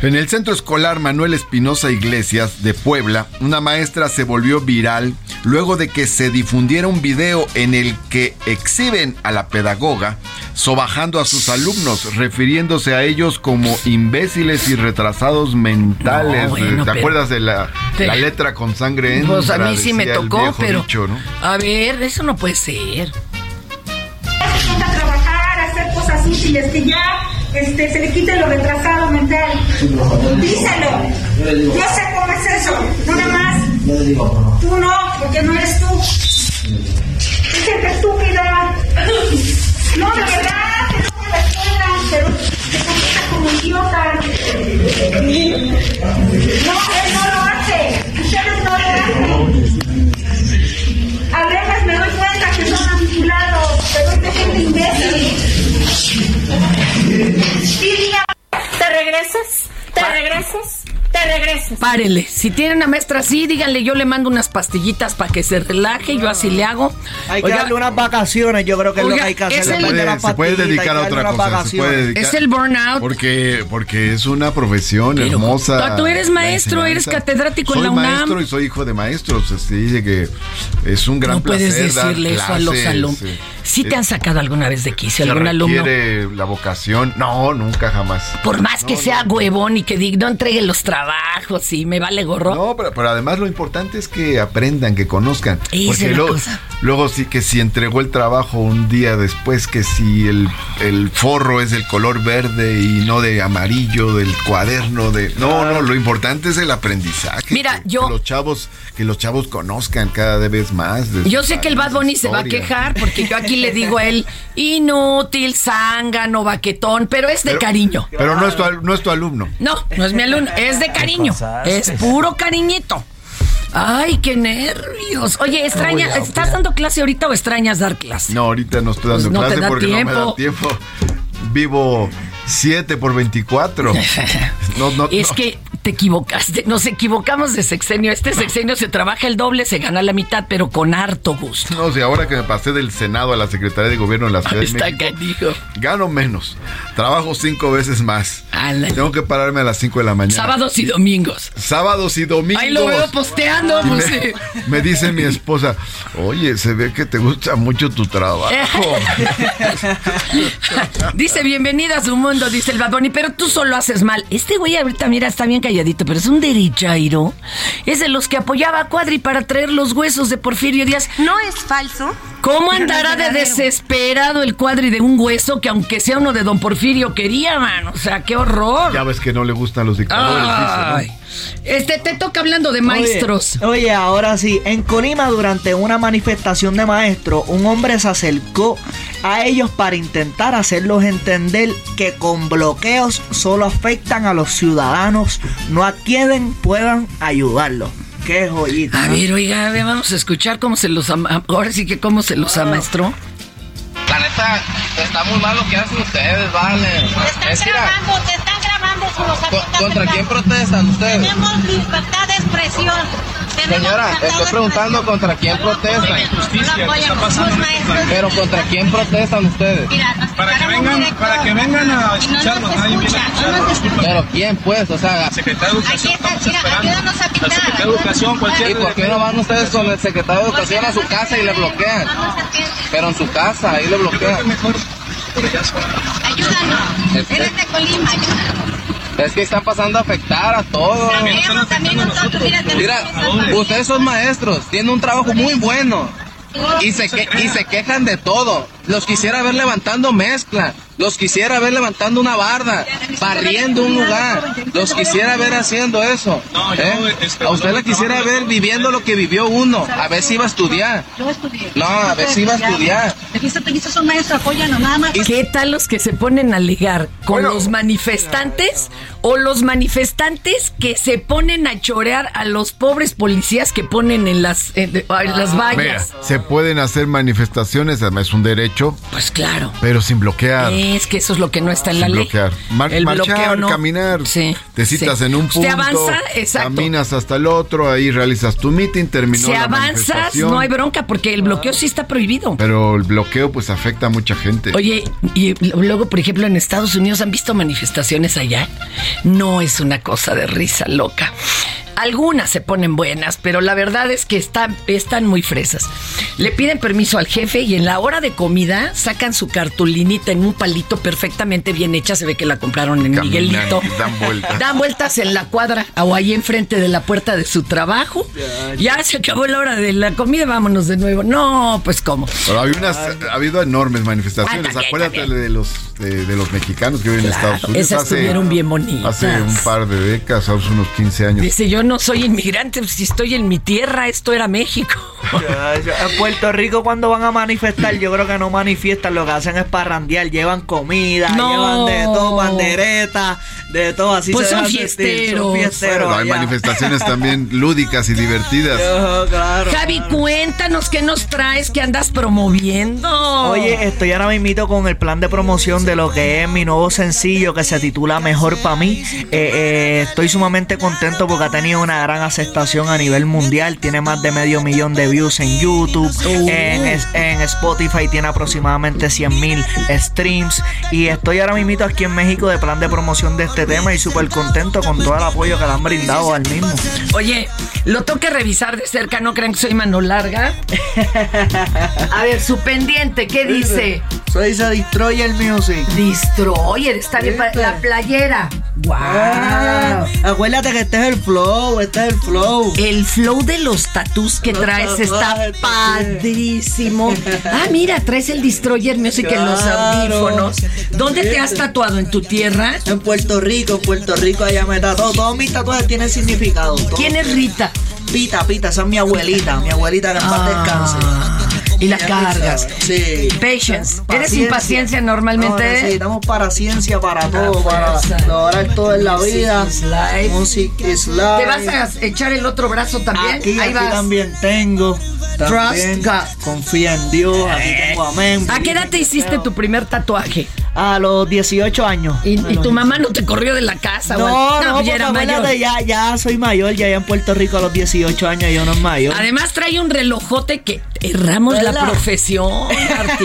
En el centro escolar Manuel Espinosa Iglesias de Puebla, una maestra se volvió viral luego de que se difundiera un video en el que exhiben a la pedagoga sobajando a sus alumnos, refiriéndose a ellos como imbéciles y retrasados mentales. No, bueno, ¿Te acuerdas de la, pero- la letra con sangre en? Pues a mí sí me tocó, pero. ¿no? A ver, eso no puede ser. a trabajar, a hacer cosas útiles, que ya este, se le quite lo retrasado mental. Díselo. Yo sé cómo es eso. No nada más. Tú no, porque no eres tú. Es gente estúpida. No, de verdad, que no la escuela, pero se comporta como idiota. No, él no lo hace. Ustedes no lo hacen. A veces me doy cuenta que son manipulados, pero es de gente imbécil. ¿Te regresas? ¿Te regresas? ¿Te regresas? Párele. Si tiene una maestra así, díganle, yo le mando unas pastillitas para que se relaje, yo así le hago. Hay que Oiga, darle unas vacaciones, yo creo que es lo Oiga, que hay que hacer. Puede- las se puede dedicar a otra cosa. Se puede vacaciones. dedicar- Es el burnout. Porque, porque es una profesión hermosa. tú eres maestro, eres catedrático en soy la UNAM. maestro y soy hijo de maestros. Se dice que es un gran no puedes placer dar decirle eso a los alumnos. ¿Sí te eh, han sacado alguna vez de quicio se algún alumno? requiere la vocación. No, nunca jamás. Por más que sea huevón y que diga, no entregue los trabajos y me vale gorro. No, pero, pero además lo importante es que aprendan, que conozcan. Esa porque es la luego, cosa. luego sí que si entregó el trabajo un día después, que si el, el forro es del color verde y no de amarillo, del cuaderno de. No, no, lo importante es el aprendizaje. Mira, que, yo- que los chavos, que los chavos conozcan cada vez más. de Yo sé que el Bad Bunny se va a quejar porque yo aquí le digo a él inútil, zángano, baquetón, pero es de Pero- cariño. Pero no es, tu, no es tu alumno. No, no es mi alumno, es de cariño. Es puro cariñito. Ay, qué nervios. Oye, extraña, Voy a- ¿estás dando clase ahorita o extrañas dar clase? No, ahorita no estoy dando Pues no clase porque no me da tiempo. Vivo 7 por 24. No, no, Es que te equivocaste, nos equivocamos de sexenio. Este sexenio se trabaja el doble, se gana la mitad, pero con harto gusto. No, si ahora que me pasé del Senado a la Secretaría de Gobierno de la Ciudad de Está México, canijo. gano menos. Trabajo cinco veces más. Tengo que pararme a las 5 de la mañana. Sábados y domingos. Sábados y domingos. Ahí lo veo posteando, me, me dice mi esposa, oye, se ve que te gusta mucho tu trabajo. Dice, bienvenida a su mundo, dice el Bad Bunny, pero tú solo haces mal. Este güey ahorita, mira, está bien calladito, pero es un derechairo. Es de los que apoyaba a Cuadri para traer los huesos de Porfirio Díaz. No es falso. ¿Cómo andará de desesperado el Cuadri de un hueso que aunque sea uno de Don Porfirio quería, mano? O sea, qué horror. ya ves que no le gustan los dictadores, Ay. dice, Este, te toca hablando de maestros. Oye, oye, ahora sí, en Colima durante una manifestación de maestros, un hombre se acercó a ellos para intentar hacerlos entender que con bloqueos solo afectan a los ciudadanos, no a quienes puedan ayudarlos. Qué joyita. A ver, oiga, a ver, vamos a escuchar cómo se los ama- ahora sí que cómo se los amaestró. La neta, está muy mal lo que hacen ustedes, vale. Te Es están grabando, te están grabando si los co- ¿contra quién protestan ustedes? Tenemos libertad de expresión. Señora, estoy preguntando contra quién protestan. Pero contra quién protestan ustedes. Para que vengan- para que vengan a escucharnos. Pero quién pues, o sea, Secretario de Educación, ayúdanos secretario de Educación, cualquier ¿y por qué no van ustedes con el secretario de Educación a su casa y le bloquean? Pero en su casa, ahí le bloquean. Ayúdanos. Este- Eres de Colima, ayúdanos. Es que están pasando a afectar a todos. También nosotros, mira, ustedes son maestros, tienen un trabajo muy bueno y se, que- y se quejan de todo. Los quisiera ver levantando mezcla, los quisiera ver levantando una barda, barriendo un lugar, los quisiera ver haciendo eso. ¿eh? A usted le quisiera ver viviendo lo que vivió uno, a ver si iba a estudiar. Yo estudié. No, a ver si iba a estudiar. ¿Qué tal los que se ponen a ligar con los manifestantes o los manifestantes que se ponen a chorear a los pobres policías que ponen en las, en, en las Mira, vallas? se pueden hacer manifestaciones, además es un derecho. Pues claro. Pero sin bloquear. Es que eso es lo que no está en la sin ley. bloquear. Mar- El marchar, bloqueo no. caminar. Sí, Te citas sí. en un punto. avanza, exacto. Caminas hasta el otro, ahí realizas tu meeting, terminó Si la avanzas, no hay bronca porque el bloqueo sí está prohibido. Pero el bloqueo pues afecta a mucha gente. Oye, y luego, por ejemplo, en Estados Unidos han visto manifestaciones allá. No es una cosa de risa loca. Algunas se ponen buenas, pero la verdad es que están, están muy fresas. Le piden permiso al jefe y en la hora de comida sacan su cartulinita en un palito perfectamente bien hecha. Se ve que la compraron en Caminan, Miguelito. dan vueltas. Dan vueltas en la cuadra o ahí enfrente de la puerta de su trabajo. Ya se acabó la hora de la comida, vámonos de nuevo. No, pues cómo. Pero había unas, ha habido enormes manifestaciones. Ah, también, Acuérdate de los de, de los mexicanos que viven en Estados Unidos. esas estuvieron bien bonitas. Hace un par de décadas, hace unos 15 años. Dice, yo no soy inmigrante, si estoy en mi tierra, esto era México. Ya, ya. En Puerto Rico cuando van a manifestar, yo creo que no manifiestan, lo que hacen es parrandear, llevan comida, No. llevan de todo, banderetas, de todo, así Pues se son fiesteros. Son fiesteros. Bueno, hay allá. manifestaciones también lúdicas y divertidas. Claro. Javi, cuéntanos qué nos traes, qué andas promoviendo. Oye, estoy ahora mismo con el plan de promoción de lo que es mi nuevo sencillo que se titula Mejor para mí. Eh, eh, estoy sumamente contento porque ha tenido una gran aceptación a nivel mundial. Tiene más de medio millón de views en YouTube. En, es- en Spotify tiene aproximadamente 100 mil streams. Y estoy ahora mismo aquí en México de plan de promoción de este tema y súper contento con todo el apoyo que le han brindado al mismo. Oye, lo tengo que revisar de cerca, no crean que soy mano larga. A ver, su pendiente, ¿qué dice? Soy se Destroyer Music. Destroyer, está bien. pa- La playera. ¡Wow! Ah, acuérdate que este es el flow, este es el flow. El flow de los tatús que Los traes está padrísimo. Ah, mira, traes el Destroyer Music en los Claro. audífonos. ¿Dónde te has tatuado? ¿En tu tierra? En Puerto Rico, en Puerto Rico allá me tatuó. Todos mis tatuajes tienen significado. ¿Quién es Rita? Pita, Pita, esa es mi abuelita, mi abuelita que en paz descanse. Y la Ya tú cargas. Sí. Patience. ¿Eres impaciencia No, normalmente? necesitamos para ciencia, para todo, para lograr todo en la vida. Life. Music is life. ¿Te vas a echar el otro brazo también? Aquí, Ahí aquí vas. también tengo. También God. Confía en Dios. Aquí tengo amén. ¿A qué edad te hiciste tu primer tatuaje? A los 18 años. ¿Y, tu mamá no te corrió de la casa? o No, no, ya porque era mayor. acuérdate, ya, ya soy mayor, ya, ya en Puerto Rico a los 18 años yo no es mayor. Además trae un relojote que erramos la profesión, Martí.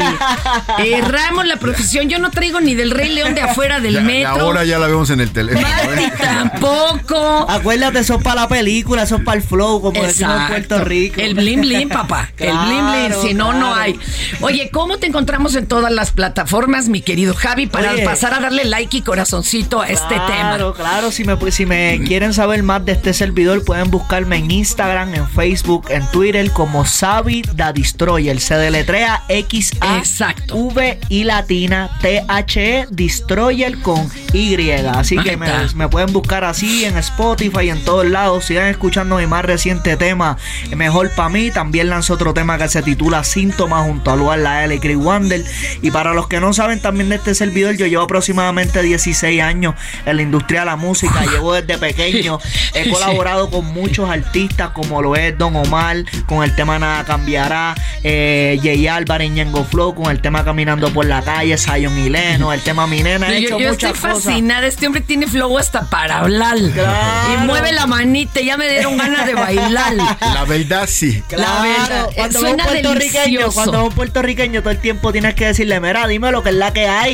erramos la profesión. Yo no traigo ni del Rey León de afuera del Ya- metro. ahora ya la vemos en el teléfono. Martí tampoco. Acuérdate, eso es para la película, eso es para el flow, como decimos en. Puerto Rico. El bling bling, papá. el bling, Claro, si no, no hay. Oye, ¿cómo te encontramos en todas las plataformas, mi querido Javi, para Oye. pasar a darle like y corazoncito a este tema? Claro, claro, si me, si me quieren saber más de este servidor, pueden buscarme en Instagram, en Facebook, en Twitter como Sabi Da Destroyer. Se deletrea X A Exacto. V y latina T H E Destroyer con Y. Así Ahí que me, me pueden buscar así en Spotify, en todos lados. Sigan escuchando mi más reciente tema, Mejor para mí. También lanzó otro tema que se titula Síntomas junto a Lugar La L y Chris Wander. Y para los que no saben también de este servidor, yo llevo aproximadamente 16 años en la industria de la música. Llevo desde pequeño. He colaborado con muchos artistas como lo es Don Omar, con el tema Nada Cambiará, eh, Jay Álvarez, Ñengo Flow, con el tema Caminando por la calle, Zion y Leno, el tema Mi Nena. He hecho yo muchas estoy cosas. fascinada. Este hombre tiene flow hasta para hablar. Claro. Y mueve la manita. Ya me dieron ganas de bailar. La verdad sí. La verdad, Claro, eh, cuando suena un puertorriqueño, delicioso. cuando un puertorriqueño todo el tiempo tienes que decirle, mira, dime lo que es la que hay.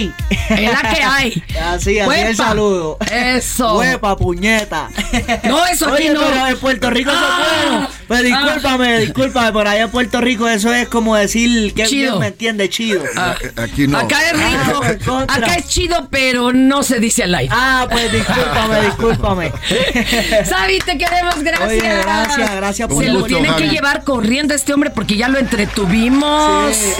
Es la que hay. Así, así el saludo. Eso. Huepa, puñeta. No, eso aquí Oye, no. pero en Puerto Rico eso Ah. es bueno. Pues discúlpame, discúlpame, por allá en Puerto Rico eso es como decir que Chido. bien me entiende, chido. Ah, Aquí no. Acá es rico. Ah. Acá es chido, pero no se dice al aire. Ah, pues discúlpame, discúlpame. Sabi, te queremos, gracias. Oye, gracias, gracias por Se lo tienen que llevar corriendo a este hombre porque ya lo entretuvimos. Sí.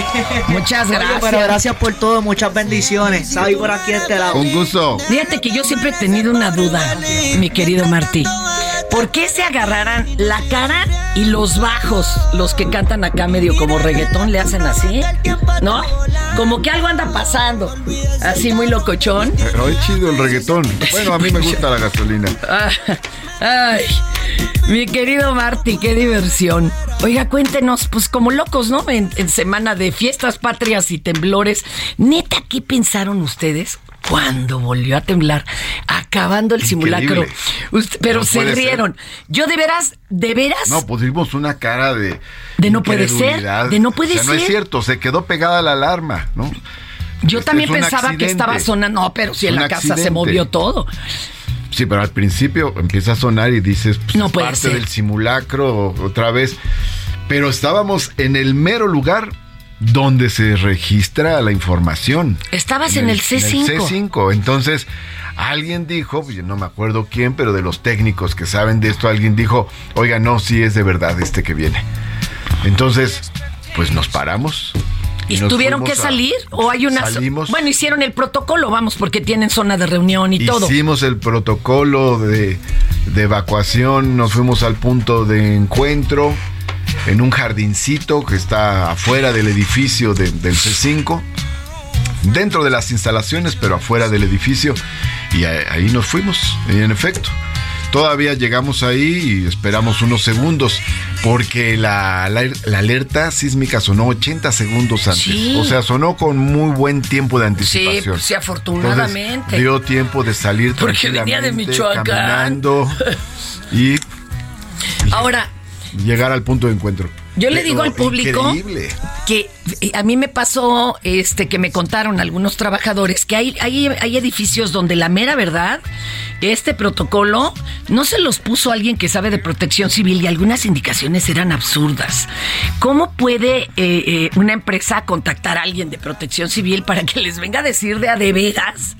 Muchas Oye, gracias. pero gracias por todo, muchas bendiciones. Sabi por aquí este lado. Con gusto. Fíjate que yo siempre he tenido una duda, mi querido Martí. ¿Por qué se agarrarán la cara y los bajos, los que cantan acá medio como reggaetón, le hacen así? ¿No? Como que algo anda pasando. Así muy locochón. Pero es chido el reggaetón. Bueno, a mí me gusta la gasolina. Ah, Ay, mi querido Marty, qué diversión. Oiga, cuéntenos, pues como locos, ¿no? En, en semana de fiestas patrias y temblores. Neta, ¿qué pensaron ustedes? Cuando volvió a temblar, acabando el simulacro. Usted- pero No se ser. rieron. Yo de veras, de veras. No, vimos una cara de. De no puede ser, de no puede o sea, No es ser. cierto, se quedó pegada la alarma, ¿no? yo también pensaba que estaba sonando. No, pero si en la casa se movió todo. Sí, pero al principio empieza a sonar y dices, pues, No es puede parte ser. del simulacro otra vez. Pero estábamos en el mero lugar donde se registra la información. Estabas en el C5. En el C5. Entonces, alguien dijo, yo no me acuerdo quién, pero de los técnicos que saben de esto, alguien dijo, oiga, no, sí es de verdad este que viene. Entonces, pues nos paramos. ¿Y nos tuvieron que a- salir? ¿O hay una... Salimos. Bueno, hicieron el protocolo, vamos, porque tienen zona de reunión y todo. Hicimos el protocolo de, de evacuación, nos fuimos al punto de encuentro en un jardincito que está afuera del edificio de- del C5, dentro de las instalaciones, pero afuera del edificio, y ahí nos fuimos, y en efecto. Todavía llegamos ahí y esperamos unos segundos, porque la, la- la alerta sísmica sonó 80 segundos antes. Sí. O sea, sonó con muy buen tiempo de Sí, anticipación. pues sí, afortunadamente. Entonces, dio tiempo de salir Porque venía de Michoacán. caminando y Ahora, llegar al punto de encuentro. Yo le digo al público increíble. que eh, a mí me pasó este que me contaron algunos trabajadores que hay, hay, hay edificios donde la mera verdad, este protocolo no se los puso alguien que sabe de protección civil y algunas indicaciones eran absurdas. ¿Cómo puede eh, eh, una empresa contactar a alguien de protección civil para que les venga a decir de a de veras?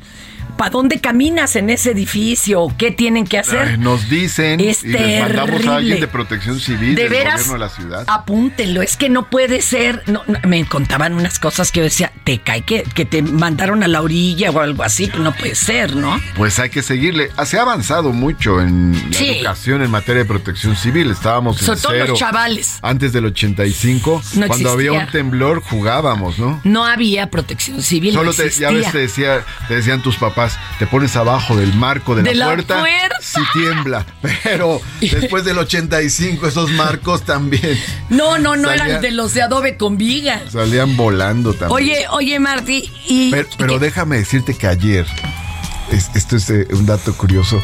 ¿Para dónde caminas en ese edificio? ¿Qué tienen que hacer? Ay, nos dicen Es y les mandamos a alguien de protección civil De del veras, gobierno de la ciudad. apúntenlo, es que no puede ser. no, no, me contaban unas cosas que yo decía, te cae que, que te mandaron a la orilla o algo así, pues no puede ser, ¿no? Pues hay que seguirle. Ah, Se ha avanzado mucho en la Sí. educación en materia de protección civil. Estábamos en Sobre todo cero. los chavales. Antes del 85, No cuando había un temblor, jugábamos, ¿no? No había protección civil. Solo te, ya ves, te, decía, te decían tus papás, te pones abajo del marco de, De la puerta, puerta. si tiembla. Pero después del 85, esos marcos también No, no, no Salía- eran de los de adobe con viga. salían volando también. Oye, oye, Marty, y. Pero, pero déjame decirte que ayer, es- esto es eh, un dato curioso,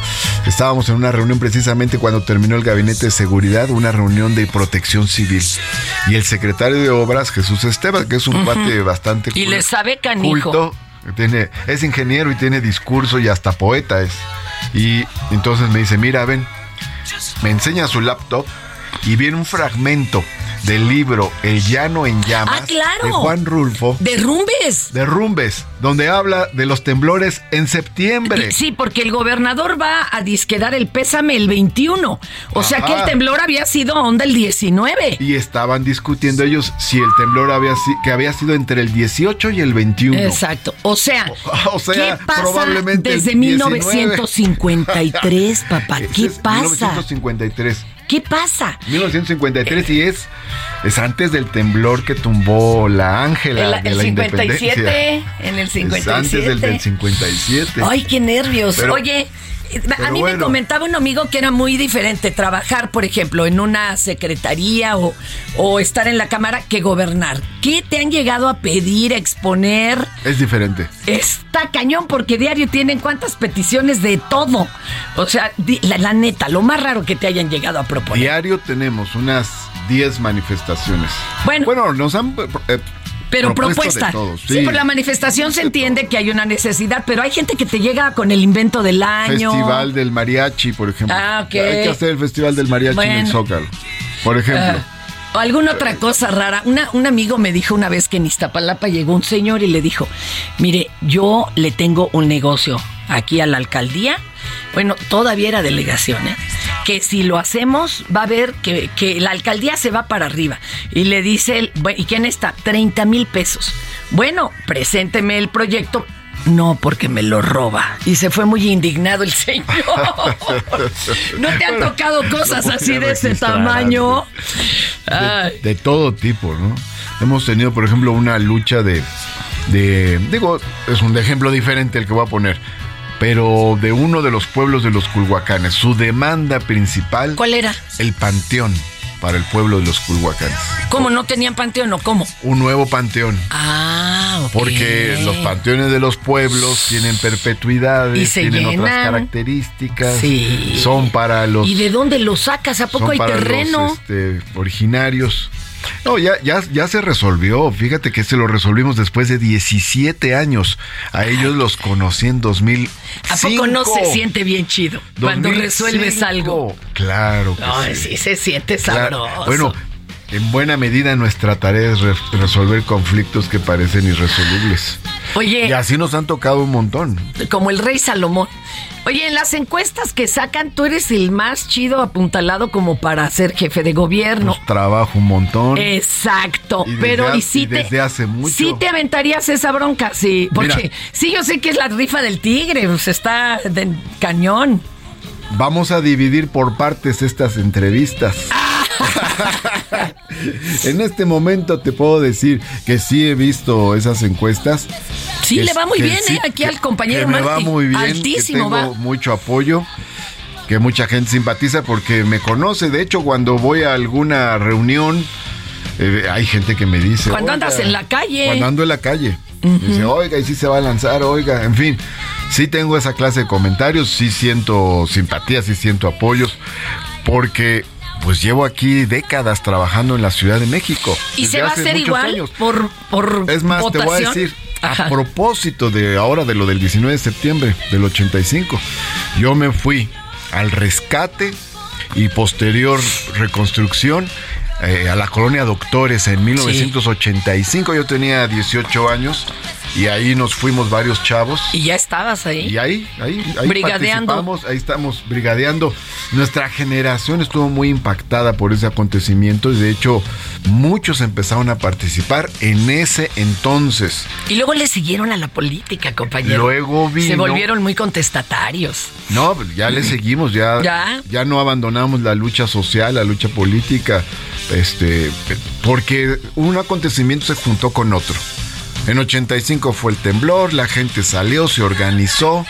estábamos en una reunión precisamente cuando terminó el gabinete de seguridad, una reunión de protección civil. Y el secretario de obras, Jesús Esteban, que es un Ujú. cuate bastante Y le sabe canijo. culto, tiene, es ingeniero y tiene discurso y hasta poeta es. Y entonces me dice, mira, ven, me enseña su laptop y viene un fragmento del libro El llano en llamas Ah, claro. de Juan Rulfo. Derrumbes. Derrumbes, donde habla de los temblores en septiembre. Sí, porque el gobernador va a disquedar el pésame el 21. O sea que el temblor había sido onda el 19. Y estaban discutiendo ellos si el temblor había que había sido entre el 18 y el 21. Exacto. O sea, O sea, ¿qué pasa probablemente desde 19? 1953, papá? ¿Qué pasa? 1953. ¿Qué pasa? 1953 y es, es antes del temblor que tumbó la Ángela El, de el la 57, independencia. en el Es antes del, 57. del 57. Ay, qué nervios. Pero- Oye, a mí me comentaba un amigo que era muy diferente trabajar, por ejemplo, en una secretaría o, o estar en la Cámara que gobernar. ¿Qué te han llegado a pedir, a exponer? Es diferente. Está cañón porque diario tienen cuántas peticiones de todo. O sea, la neta, lo más raro que te hayan llegado a proponer. Diario tenemos unas 10 manifestaciones. Bueno. Bueno, nos han eh, Pero propuesta. todo, sí. por la manifestación se entiende que hay una necesidad, pero hay gente que te llega con el invento del año. Festival del mariachi, por ejemplo. Ah, ok. Hay que hacer el festival del mariachi en el. Zócalo. Por ejemplo. Ah, o alguna otra cosa rara. Una, un amigo me dijo una vez que en Iztapalapa llegó un señor y le dijo, mire, yo le tengo un negocio aquí a la alcaldía. Bueno, todavía era delegación, ¿eh? Que si lo hacemos, va a ver que, que la alcaldía se va para arriba. Y le dice él, "Bueno, ¿y quién está? 30 mil pesos. Bueno, presénteme el proyecto. No, porque me lo roba. Y se fue muy indignado el señor. ¿No te han tocado cosas así de ese tamaño? de, de todo tipo, ¿no? Hemos tenido, por ejemplo, una lucha de, de, digo, es un ejemplo diferente el que voy a poner, pero de uno de los pueblos de los Culhuacanes. Su demanda principal, ¿Cuál era? el panteón para el pueblo de los Culhuacanes. ¿Cómo no tenían panteón o cómo? Un nuevo panteón. Ah, ok. Porque los panteones de los pueblos tienen perpetuidades, Y se tienen otras llenan. características, Sí. son para los ¿Y de dónde lo sacas? ¿A poco hay terreno? los este, originarios. No, ya, ya, ya se resolvió. Fíjate que se lo resolvimos después de 17 años. A ellos los conocí en 2005. ¿A poco no se siente bien chido cuando 2005? resuelves algo? Claro que Ay, sí. sí se siente Claro. sabroso. Bueno, en buena medida nuestra tarea es re- resolver conflictos que parecen irresolubles. Oye, Y así nos han tocado un montón. como el rey Salomón. Oye, en las encuestas que sacan, tú eres el más chido apuntalado como para ser jefe de gobierno. Trabajo un montón. Exacto, Y desde pero ha- y sí y te, desde hace mucho. sí te aventarías esa bronca, sí, porque Mira. sí yo sé que es la rifa del tigre, pues está de cañón. Vamos a dividir por partes estas entrevistas. en este momento te puedo decir que sí he visto esas encuestas. Sí, Que le va muy bien, sí, ¿eh? Aquí al compañero que me va muy bien, Altísimo que tengo va. mucho apoyo, que mucha gente simpatiza porque me conoce. De hecho, cuando voy a alguna reunión, eh, hay gente que me dice. Cuando andas en la calle. Cuando ando en la calle. Dice, oiga, y si se va a lanzar, oiga, en fin. Sí tengo esa clase de comentarios, sí siento simpatía, sí siento apoyos, porque pues llevo aquí décadas trabajando en la Ciudad de México. Y se va a hace hacer igual años. por, por Es más, te voy a decir, Ajá. a propósito de ahora de lo del 19 de septiembre del 85, yo me fui al rescate y posterior reconstrucción eh, a la colonia Doctores en 1985. Yo tenía 18 años y ahí nos fuimos varios chavos. Y ya estabas ahí. Y ahí, ahí, ahí Brigadeando. participamos, ahí estamos brigadeando. Nuestra generación estuvo muy impactada por ese acontecimiento y de hecho muchos empezaron a participar en ese entonces. Y luego le siguieron a la política, compañero. Luego vino- Se volvieron muy contestatarios. No, ya le seguimos, ya, ¿Ya? ya no abandonamos la lucha social, la lucha política, este, porque un acontecimiento se juntó con otro. En 85 fue el temblor, la gente salió, se organizó,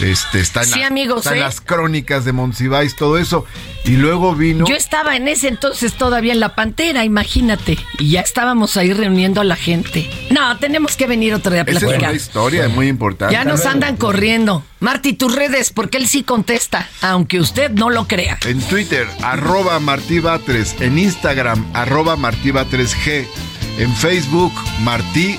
este, están, Sí, la- amigos, ¿eh? las crónicas de Monsiváis, todo eso, y luego vino... Yo estaba en ese entonces todavía en la Pantera, imagínate. Y ya estábamos ahí reuniendo a la gente. No, tenemos que venir otro día a Esa es platicar. una historia muy importante. Ya nos andan corriendo. Marty, tus redes, porque él sí contesta, aunque usted no lo crea. En Twitter, arroba Martí Batres. En Instagram, arroba Martí Batres G. En Facebook, Martí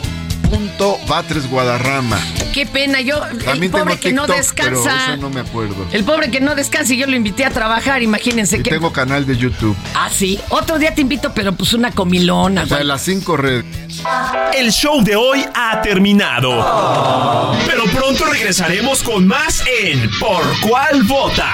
Batres Guadarrama. Qué pena, yo, el También pobre tengo que no descansa. Pero eso no me acuerdo. El pobre que no descansa y yo lo invité a trabajar, imagínense Y que... tengo canal de YouTube. Ah, sí. Otro día te invito, pero pues una comilona. O sea, las cinco redes. El show de hoy ha terminado. Pero pronto regresaremos con más en Por cuál vota.